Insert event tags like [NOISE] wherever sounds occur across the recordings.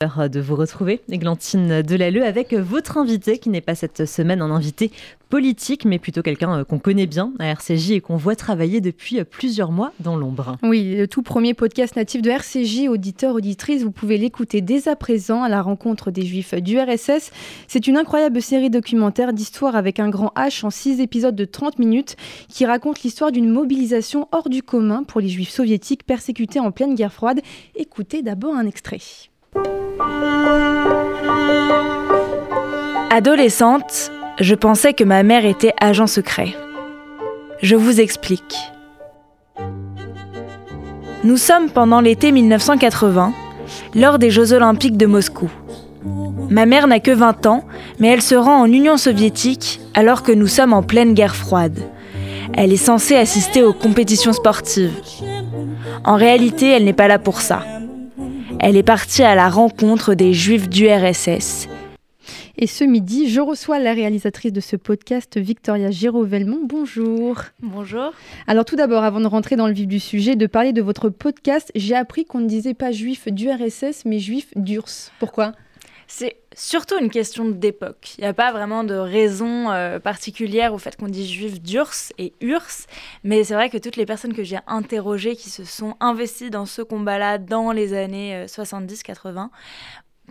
de vous retrouver, Églantine Delalleux, avec votre invité qui n'est pas cette semaine un invité politique, mais plutôt quelqu'un euh, qu'on connaît bien à RCJ et qu'on voit travailler depuis euh, plusieurs mois dans l'ombre. Oui, le tout premier podcast natif de RCJ, auditeurs, auditrices, vous pouvez l'écouter dès à présent à la rencontre des Juifs du RSS. C'est une incroyable série documentaire d'histoire avec un grand H en six épisodes de 30 minutes qui raconte l'histoire d'une mobilisation hors du commun pour les Juifs soviétiques persécutés en pleine guerre froide. Écoutez d'abord un extrait. Adolescente, je pensais que ma mère était agent secret. Je vous explique. Nous sommes pendant l'été 1980, lors des Jeux olympiques de Moscou. Ma mère n'a que 20 ans, mais elle se rend en Union soviétique alors que nous sommes en pleine guerre froide. Elle est censée assister aux compétitions sportives. En réalité, elle n'est pas là pour ça. Elle est partie à la rencontre des Juifs du RSS. Et ce midi, je reçois la réalisatrice de ce podcast, Victoria Giraud-Velmont. Bonjour. Bonjour. Alors tout d'abord, avant de rentrer dans le vif du sujet, de parler de votre podcast, j'ai appris qu'on ne disait pas juif du RSS, mais juif d'URSS. Pourquoi? C'est surtout une question d'époque. Il n'y a pas vraiment de raison euh, particulière au fait qu'on dit juif d'Urs et URSS, mais c'est vrai que toutes les personnes que j'ai interrogées qui se sont investies dans ce combat-là dans les années 70-80 euh,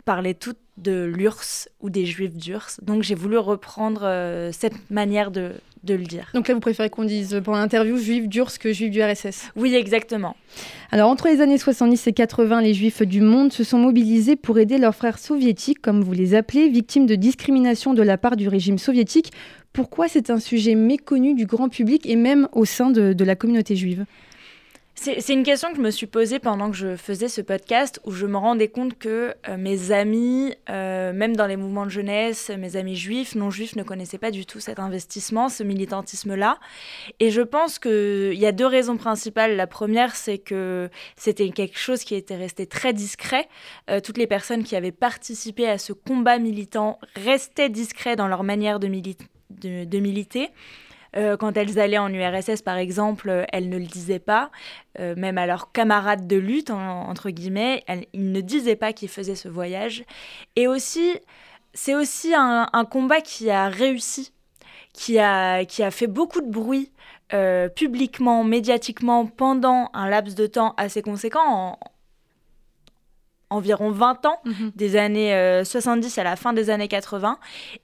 parlaient toutes de l'URSS ou des juifs d'URSS. Donc j'ai voulu reprendre euh, cette manière de, de le dire. Donc là, vous préférez qu'on dise pendant l'interview juif d'URSS que juif du RSS Oui, exactement. Alors, entre les années 70 et 80, les juifs du monde se sont mobilisés pour aider leurs frères soviétiques, comme vous les appelez, victimes de discrimination de la part du régime soviétique. Pourquoi c'est un sujet méconnu du grand public et même au sein de la communauté juive? C'est une question que je me suis posée pendant que je faisais ce podcast, où je me rendais compte que euh, mes amis, euh, même dans les mouvements de jeunesse, mes amis juifs, non juifs, ne connaissaient pas du tout cet investissement, ce militantisme-là. Et je pense qu'il y a deux raisons principales. La première, c'est que c'était quelque chose qui était resté très discret. Euh, toutes les personnes qui avaient participé à ce combat militant restaient discrets dans leur manière de, de militer. Euh, quand elles allaient en URSS, par exemple, euh, elles ne le disaient pas, euh, même à leurs camarades de lutte, entre guillemets, ils ne disaient pas qu'ils faisaient ce voyage. Et aussi, c'est aussi un, combat qui a réussi, qui a, qui a fait beaucoup de bruit publiquement, médiatiquement, pendant un laps de temps assez conséquent, environ 20 ans, mhm. des années 70 à la fin des années 80,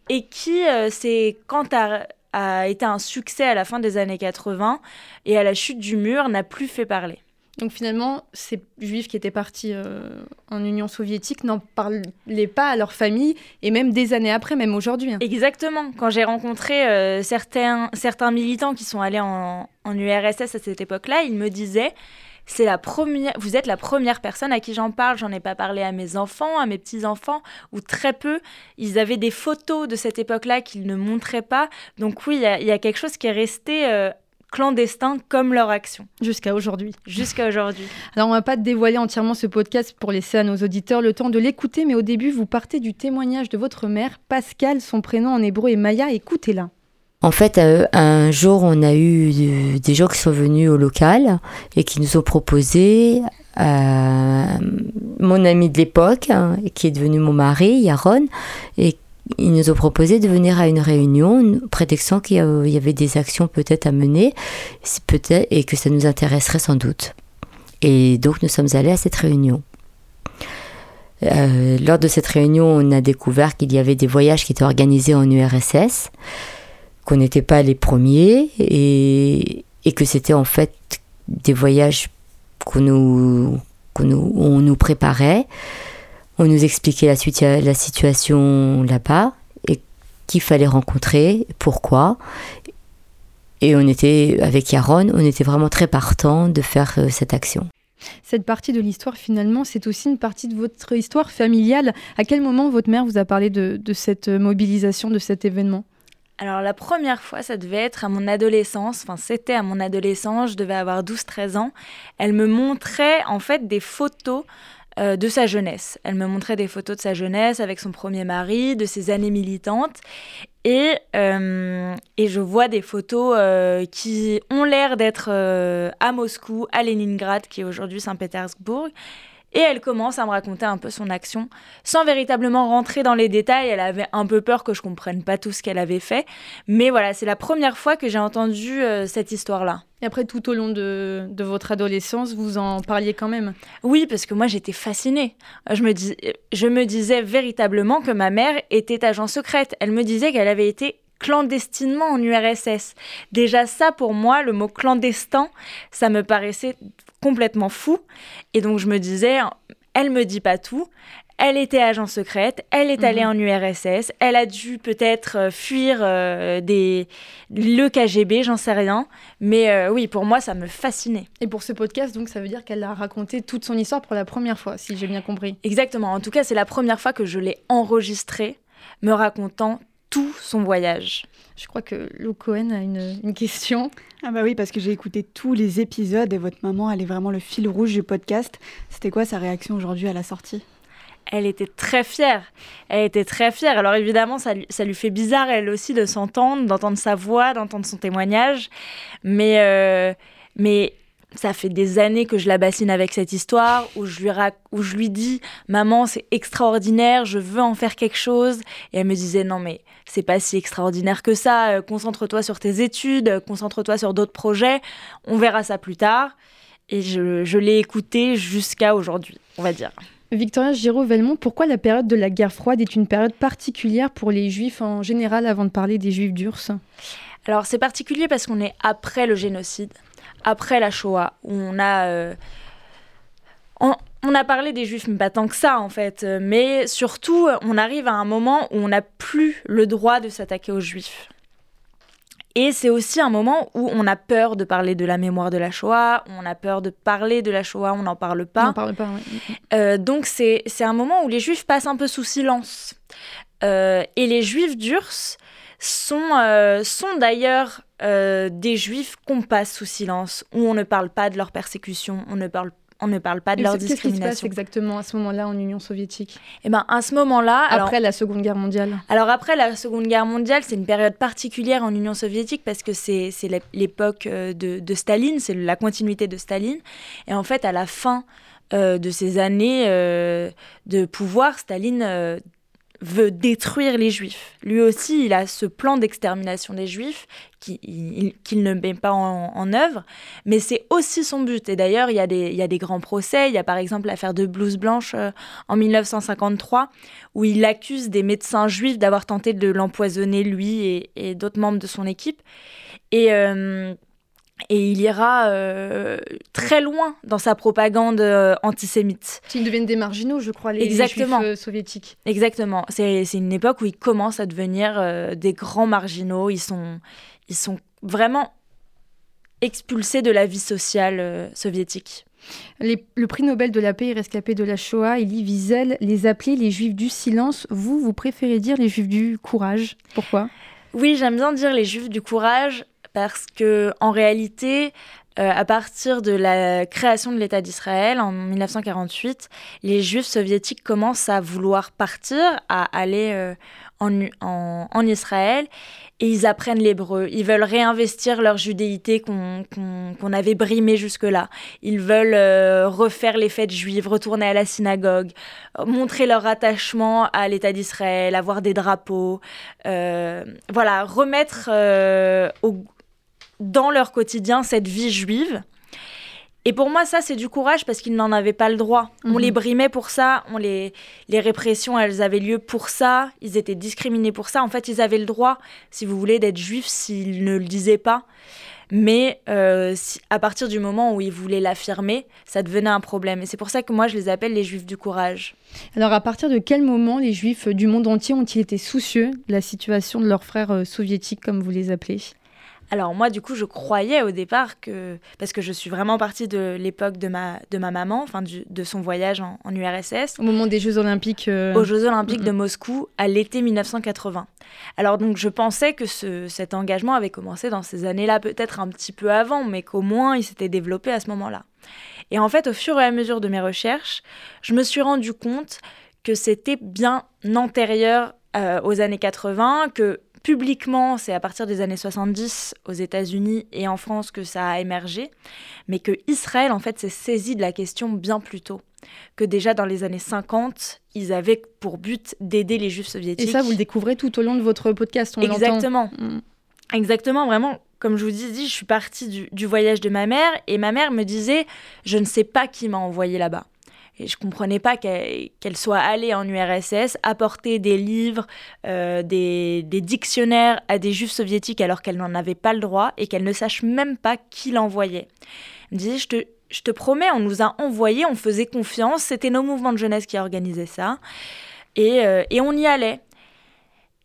et qui, c'est quand à, a été un succès à la fin des années 80 et à la chute du mur n'a plus fait parler. Donc finalement, ces juifs qui étaient partis euh, en Union soviétique n'en parlaient pas à leur famille, et même des années après, même aujourd'hui. Hein. Exactement. Quand j'ai rencontré euh, certains, certains militants qui sont allés en, en URSS à cette époque-là, ils me disaient c'est la première, vous êtes la première personne à qui j'en parle. J'en ai pas parlé à mes enfants, à mes petits-enfants, ou très peu. Ils avaient des photos de cette époque-là qu'ils ne montraient pas. Donc oui, il y, a quelque chose qui est resté euh, clandestin comme leur action. Jusqu'à aujourd'hui. Jusqu'à aujourd'hui. [LAUGHS] Alors on va pas dévoiler entièrement ce podcast pour laisser à nos auditeurs le temps de l'écouter, mais au début vous partez du témoignage de votre mère, Pascal, son prénom en hébreu est Maya, écoutez-la. En fait, euh, un jour, on a eu des gens qui sont venus au local et qui nous ont proposé, euh, mon ami de l'époque, hein, qui est devenu mon mari, Yaron, et ils nous ont proposé de venir à une réunion, prétextant qu'il y avait des actions peut-être à mener, peut-être et que ça nous intéresserait sans doute. Et donc nous sommes allés à cette réunion. Euh, lors de cette réunion, on a découvert qu'il y avait des voyages qui étaient organisés en URSS qu'on n'était pas les premiers et, et que c'était en fait des voyages qu'on nous, nous, on nous préparait. On nous expliquait la, la situation là-bas et qu'il fallait rencontrer, pourquoi. Et on était, avec Yaron, on était vraiment très partant de faire euh, cette action. Cette partie de l'histoire, finalement, c'est aussi une partie de votre histoire familiale. À quel moment votre mère vous a parlé de, de cette mobilisation, de cet événement? Alors la première fois, ça devait être à mon adolescence, enfin c'était à mon adolescence, je devais avoir 12-13 ans. Elle me montrait en fait des photos euh, de sa jeunesse. Elle me montrait des photos de sa jeunesse avec son premier mari, de ses années militantes. Et, euh, et je vois des photos euh, qui ont l'air d'être à Moscou, à Leningrad, qui est aujourd'hui Saint-Pétersbourg. Et elle commence à me raconter un peu son action, sans véritablement rentrer dans les détails. Elle avait un peu peur que je comprenne pas tout ce qu'elle avait fait. Mais voilà, c'est la première fois que j'ai entendu euh, cette histoire-là. Et après, tout au long de, de, votre adolescence, vous en parliez quand même Oui, parce que moi, j'étais fascinée. Je me, dis, je me disais véritablement que ma mère était agent secrète. Elle me disait qu'elle avait été clandestinement en URSS. Déjà ça, pour moi, le mot clandestin, ça me paraissait complètement fou. Et donc je me disais, elle me dit pas tout. Elle était agent secrète, elle est allée mhm. en URSS, elle a dû peut-être euh, fuir euh, des... le KGB, j'en sais rien. Mais euh, oui, pour moi, ça me fascinait. Et pour ce podcast, donc, ça veut dire qu'elle a raconté toute son histoire pour la première fois, si j'ai bien compris. Exactement. En tout cas, c'est la première fois que je l'ai enregistrée, me racontant tout son voyage. Je crois que Lou Cohen a une, question. Ah bah oui, parce que j'ai écouté tous les épisodes et votre maman, elle est vraiment le fil rouge du podcast. C'était quoi sa réaction aujourd'hui à la sortie? Elle était très fière. Elle était très fière. Alors évidemment, ça lui, ça lui fait bizarre, elle aussi, de s'entendre, d'entendre sa voix, d'entendre son témoignage. Mais, euh, mais ça fait des années que je la bassine avec cette histoire, où je lui, où je lui dis Maman, c'est extraordinaire, je veux en faire quelque chose. Et elle me disait Non, mais c'est pas si extraordinaire que ça, euh, concentre-toi sur tes études, concentre-toi sur d'autres projets, on verra ça plus tard. Et je, je l'ai écouté jusqu'à aujourd'hui, on va dire. Victoria Giraud-Velmont, pourquoi la période de la guerre froide est une période particulière pour les juifs en général avant de parler des juifs d'Urs? Alors c'est particulier parce qu'on est après le génocide après la Shoah, où on a... Euh, on, a parlé des juifs, mais pas tant que ça en fait. Mais surtout, on arrive à un moment où on n'a plus le droit de s'attaquer aux juifs. Et c'est aussi un moment où on a peur de parler de la mémoire de la Shoah, on a peur de parler de la Shoah, on n'en parle pas. On parle pas, oui. Euh, donc c'est un moment où les juifs passent un peu sous silence. Euh, et les juifs d'Urs sont, sont d'ailleurs euh, des juifs qu'on passe sous silence, où on ne parle pas de leur persécution, on ne parle on ne parle pas de leur discrimination. Qu'est-ce qui se passe exactement à ce moment-là en Union soviétique Eh ben, à ce moment-là, après la Seconde Guerre mondiale. Alors après la Seconde Guerre mondiale, c'est une période particulière en Union soviétique parce que c'est l'époque euh, de, Staline, c'est la continuité de Staline. Et en fait, à la fin euh, de ces années de pouvoir, Staline veut détruire les juifs. Lui aussi, il a ce plan d'extermination des juifs qu'il ne met pas en, œuvre, mais c'est aussi son but. Et d'ailleurs, il, y a des grands procès. Il y a par exemple l'affaire de Blouse Blanche euh, en 1953, où il accuse des médecins juifs d'avoir tenté de l'empoisonner, lui et, d'autres membres de son équipe. Et, euh, et il ira euh, très loin dans sa propagande euh, antisémite. Ils deviennent des marginaux, je crois, les, Exactement. juifs euh, soviétiques. Exactement. C'est une époque où ils commencent à devenir des grands marginaux. Ils sont, ils sont vraiment expulsés de la vie sociale soviétique. le prix Nobel de la paix et rescapés de la Shoah, Elie Wiesel, les appelait les juifs du silence. Vous, vous préférez dire les juifs du courage. Pourquoi? Oui, j'aime bien dire les juifs du courage parce que en réalité, euh, à partir de la création de l'État d'Israël en 1948, les Juifs soviétiques commencent à vouloir partir, à aller euh, en, en, Israël, et ils apprennent l'hébreu. Ils veulent réinvestir leur judéité qu'on avait brimée jusque-là. Ils veulent euh, refaire les fêtes juives, retourner à la synagogue, montrer leur attachement à l'État d'Israël, avoir des drapeaux. voilà, remettre au dans leur quotidien cette vie juive. Et pour moi, ça, c'est du courage parce qu'ils n'en avaient pas le droit. On mhm. les brimait pour ça, on les, les répressions, elles avaient lieu pour ça, ils étaient discriminés pour ça. En fait, ils avaient le droit, si vous voulez, d'être juifs s'ils ne le disaient pas. Mais euh, à partir du moment où ils voulaient l'affirmer, ça devenait un problème. Et c'est pour ça que moi, je les appelle les juifs du courage. Alors, à partir de quel moment les juifs du monde entier ont-ils été soucieux de la situation de leurs frères euh, soviétiques, comme vous les appelez? Alors moi, du coup, je croyais au départ que, parce que je suis vraiment partie de l'époque de ma, de ma maman, enfin de son voyage en, URSS. Au moment des Jeux Olympiques. Euh, Aux Jeux Olympiques de Moscou, à l'été 1980. Alors donc je pensais que ce, cet engagement avait commencé dans ces années-là, peut-être un petit peu avant, mais qu'au moins il s'était développé à ce moment-là. Et en fait, au fur et à mesure de mes recherches, je me suis rendu compte que c'était bien antérieur euh, aux années 80, que publiquement, c'est à partir des années 70 aux États-Unis et en France que ça a émergé, mais que Israël, en fait, s'est saisi de la question bien plus tôt. Que déjà dans les années 50, ils avaient pour but d'aider les juifs soviétiques. Et ça, vous le découvrez tout au long de votre podcast. On Exactement. Mm. Exactement, vraiment, comme je vous dis, je suis partie du, voyage de ma mère et ma mère me disait, je ne sais pas qui m'a envoyé là-bas. Et je comprenais pas qu'elle soit allée en URSS apporter des livres, euh, des, dictionnaires à des juifs soviétiques alors qu'elle n'en avait pas le droit et qu'elle ne sache même pas qui l'envoyait. Elle me disait, je te, promets, on nous a envoyé, on faisait confiance, c'était nos mouvements de jeunesse qui organisaient ça. Et, euh, et on y allait.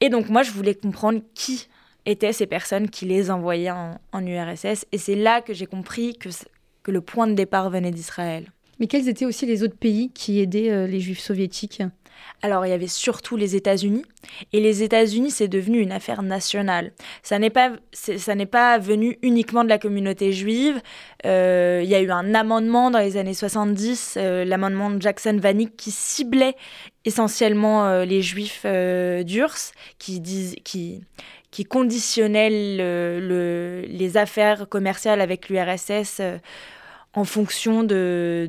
Et donc moi, je voulais comprendre qui étaient ces personnes qui les envoyaient en, URSS. Et c'est là que j'ai compris que le point de départ venait d'Israël. Mais quels étaient aussi les autres pays qui aidaient euh, les juifs soviétiques? Alors il y avait surtout les États-Unis et les États-Unis c'est devenu une affaire nationale. Ça n'est pas ça n'est pas venu uniquement de la communauté juive. Euh, il y a eu un amendement dans les années 70, euh, l'amendement de Jackson-Vanik qui ciblait essentiellement les juifs d'Urs, qui disent qui qui conditionnait le, les affaires commerciales avec l'URSS en fonction de,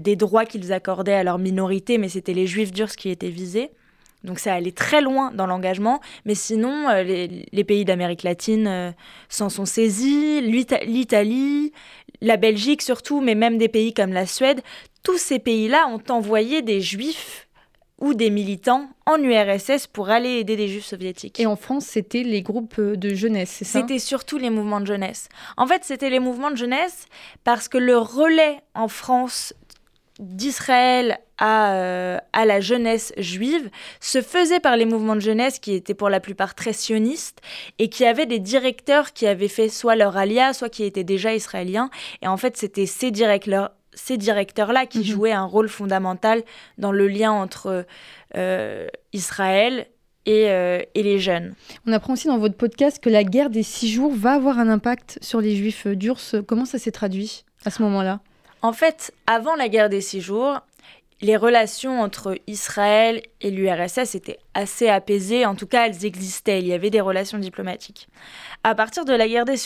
des droits qu'ils accordaient à leur minorité, mais c'était les juifs durs qui étaient visés. Donc ça allait très loin dans l'engagement, mais sinon euh, les, pays d'Amérique latine euh, s'en sont saisis, l'Italie, la Belgique surtout, mais même des pays comme la Suède, tous ces pays-là ont envoyé des juifs ou des militants en URSS pour aller aider des juifs soviétiques. Et en France, c'était les groupes de jeunesse, c'est ça? C'était surtout les mouvements de jeunesse. En fait, c'était les mouvements de jeunesse parce que le relais en France d'Israël à, euh, à la jeunesse juive se faisait par les mouvements de jeunesse qui étaient pour la plupart très sionistes et qui avaient des directeurs qui avaient fait soit leur alia, soit qui étaient déjà israéliens. Et en fait, c'était ces directeurs ces directeurs-là qui mhm. jouaient un rôle fondamental dans le lien entre euh, Israël euh, et, les jeunes. On apprend aussi dans votre podcast que la guerre des six jours va avoir un impact sur les juifs d'Urs. Comment ça s'est traduit à ce moment-là? En fait, avant la guerre des six jours, les relations entre Israël et l'URSS étaient assez apaisées, en tout cas elles existaient, il y avait des relations diplomatiques. À partir de la guerre des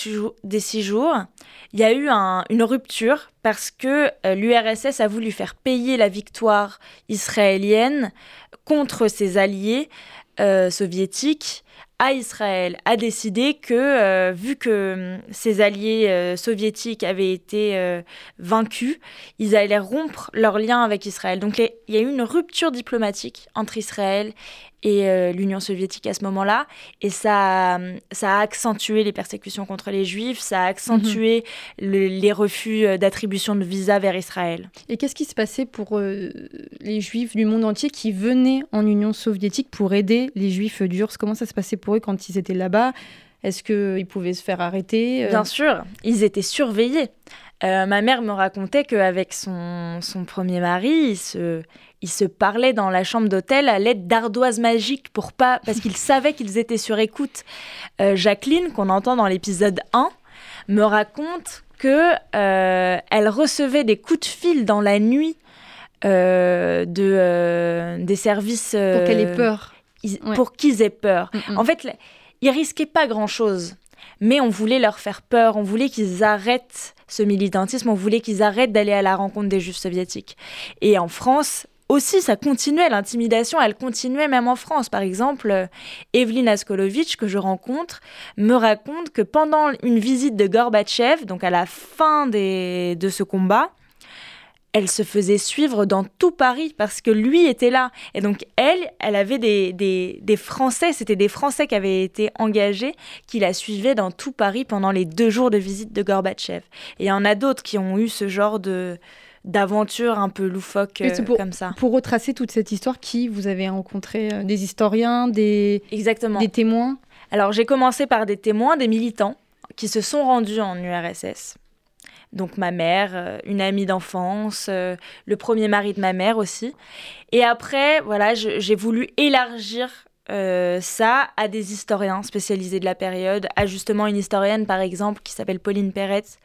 six jours, il y a eu une rupture parce que euh, l'URSS a voulu faire payer la victoire israélienne contre ses alliés euh, soviétiques à Israël a décidé que, euh, vu que hum, ses alliés euh, soviétiques avaient été euh, vaincus, ils allaient rompre leurs liens avec Israël. Donc il y a eu une rupture diplomatique entre Israël et l'Union soviétique à ce moment-là. Et ça, ça a accentué les persécutions contre les juifs, ça a accentué mhm. les refus d'attribution de visa vers Israël. Et qu'est-ce qui se passait pour les juifs du monde entier qui venaient en Union soviétique pour aider les juifs d'Urs Comment ça se passait? Pour eux quand ils étaient là-bas Est-ce qu'ils pouvaient se faire arrêter Bien sûr, ils étaient surveillés. ma mère me racontait qu'avec son, son premier mari, il se, ils se parlaient dans la chambre d'hôtel à l'aide d'ardoises magiques pour pas, parce qu'ils savaient qu'ils étaient sur écoute. Euh, Jacqueline, qu'on entend dans l'épisode 1, me raconte que euh, elle recevait des coups de fil dans la nuit euh, de, des services. pour qu'elle ait peur. Pour qu'ils aient peur. Mm, mm. En fait, ils risquaient pas grand-chose, mais on voulait leur faire peur, on voulait qu'ils arrêtent ce militantisme, on voulait qu'ils arrêtent d'aller à la rencontre des juifs soviétiques. Et en France, aussi, ça continuait, l'intimidation, elle continuait même en France. Par exemple, euh, Evelyne Askolovitch, que je rencontre, me raconte que pendant une visite de Gorbatchev, donc à la fin de ce combat, elle se faisait suivre dans tout Paris parce que lui était là. Et donc elle, elle avait des, des Français, c'était des Français qui avaient été engagés, qui la suivaient dans tout Paris pendant les deux jours de visite de Gorbatchev. Et il y en a d'autres qui ont eu ce genre de, d'aventure un peu loufoque euh, comme ça. Pour retracer toute cette histoire, qui vous avez rencontré euh, Des historiens, des, Exactement. des témoins? Alors j'ai commencé par des témoins, des militants qui se sont rendus en URSS. Donc ma mère, euh, une amie d'enfance, le premier mari de ma mère aussi. Et après, voilà, j'ai voulu élargir ça à des historiens spécialisés de la période, à justement une historienne par exemple qui s'appelle Pauline Peretz,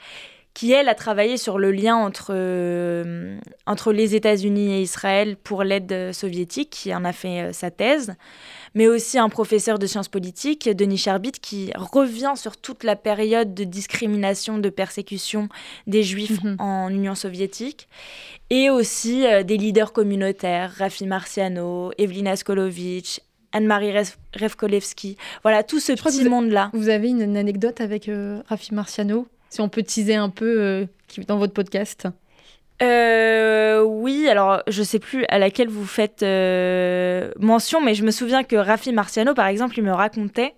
qui elle a travaillé sur le lien entre, entre les États-Unis et Israël pour l'aide soviétique, qui en a fait sa thèse mais aussi un professeur de sciences politiques, Denis Charbit, qui revient sur toute la période de discrimination, de persécution des Juifs mhm. en Union soviétique, et aussi euh, des leaders communautaires, Rafi Marciano, Evelina Skolovitch, Anne-Marie Revkolevski, voilà, tout ce petit monde-là. Vous avez une, anecdote avec euh, Rafi Marciano, si on peut teaser un peu euh, dans votre podcast euh, oui, alors je sais plus à laquelle vous faites euh, mention, mais je me souviens que Rafi Marciano, par exemple, il me racontait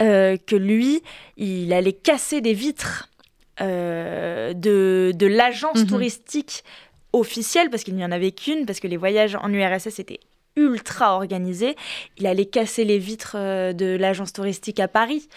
euh, que lui, il allait casser des vitres de, de l'agence mhm. touristique officielle, parce qu'il n'y en avait qu'une, parce que les voyages en URSS étaient ultra organisés. Il allait casser les vitres de l'agence touristique à Paris.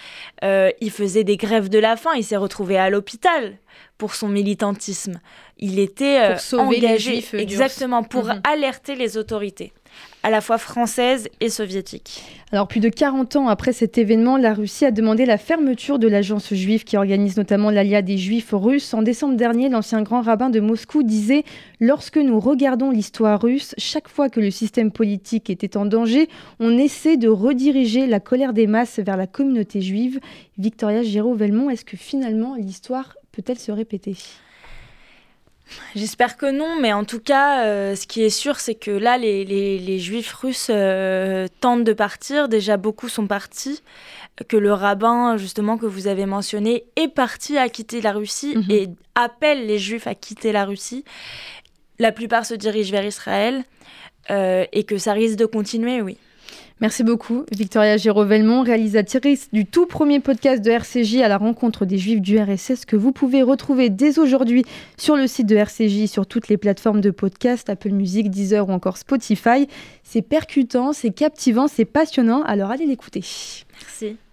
il faisait des grèves de la faim. Il s'est retrouvé à l'hôpital pour son militantisme. Il était euh, engagé exactement pour mhm. alerter les autorités à la fois françaises et soviétiques. Alors plus de 40 ans après cet événement, la Russie a demandé la fermeture de l'agence juive qui organise notamment l'Alia des Juifs russes. En décembre dernier, l'ancien grand rabbin de Moscou disait Lorsque nous regardons l'histoire russe, chaque fois que le système politique était en danger, on essaie de rediriger la colère des masses vers la communauté juive. Victoria Giraud-Velmont, est-ce que finalement l'histoire peut-elle se répéter? J'espère que non, mais en tout cas, euh, ce qui est sûr, c'est que là, les, juifs russes euh, tentent de partir. Déjà, beaucoup sont partis. Que le rabbin, justement, que vous avez mentionné, est parti à quitter la Russie mhm. et appelle les juifs à quitter la Russie. La plupart se dirigent vers Israël euh, et que ça risque de continuer, oui. Merci beaucoup, Victoria Géraud-Velmont, réalisatrice du tout premier podcast de RCJ à la rencontre des Juifs du RSS que vous pouvez retrouver dès aujourd'hui sur le site de RCJ, sur toutes les plateformes de podcast, Apple Music, Deezer ou encore Spotify. C'est percutant, c'est captivant, c'est passionnant, alors allez l'écouter. Merci.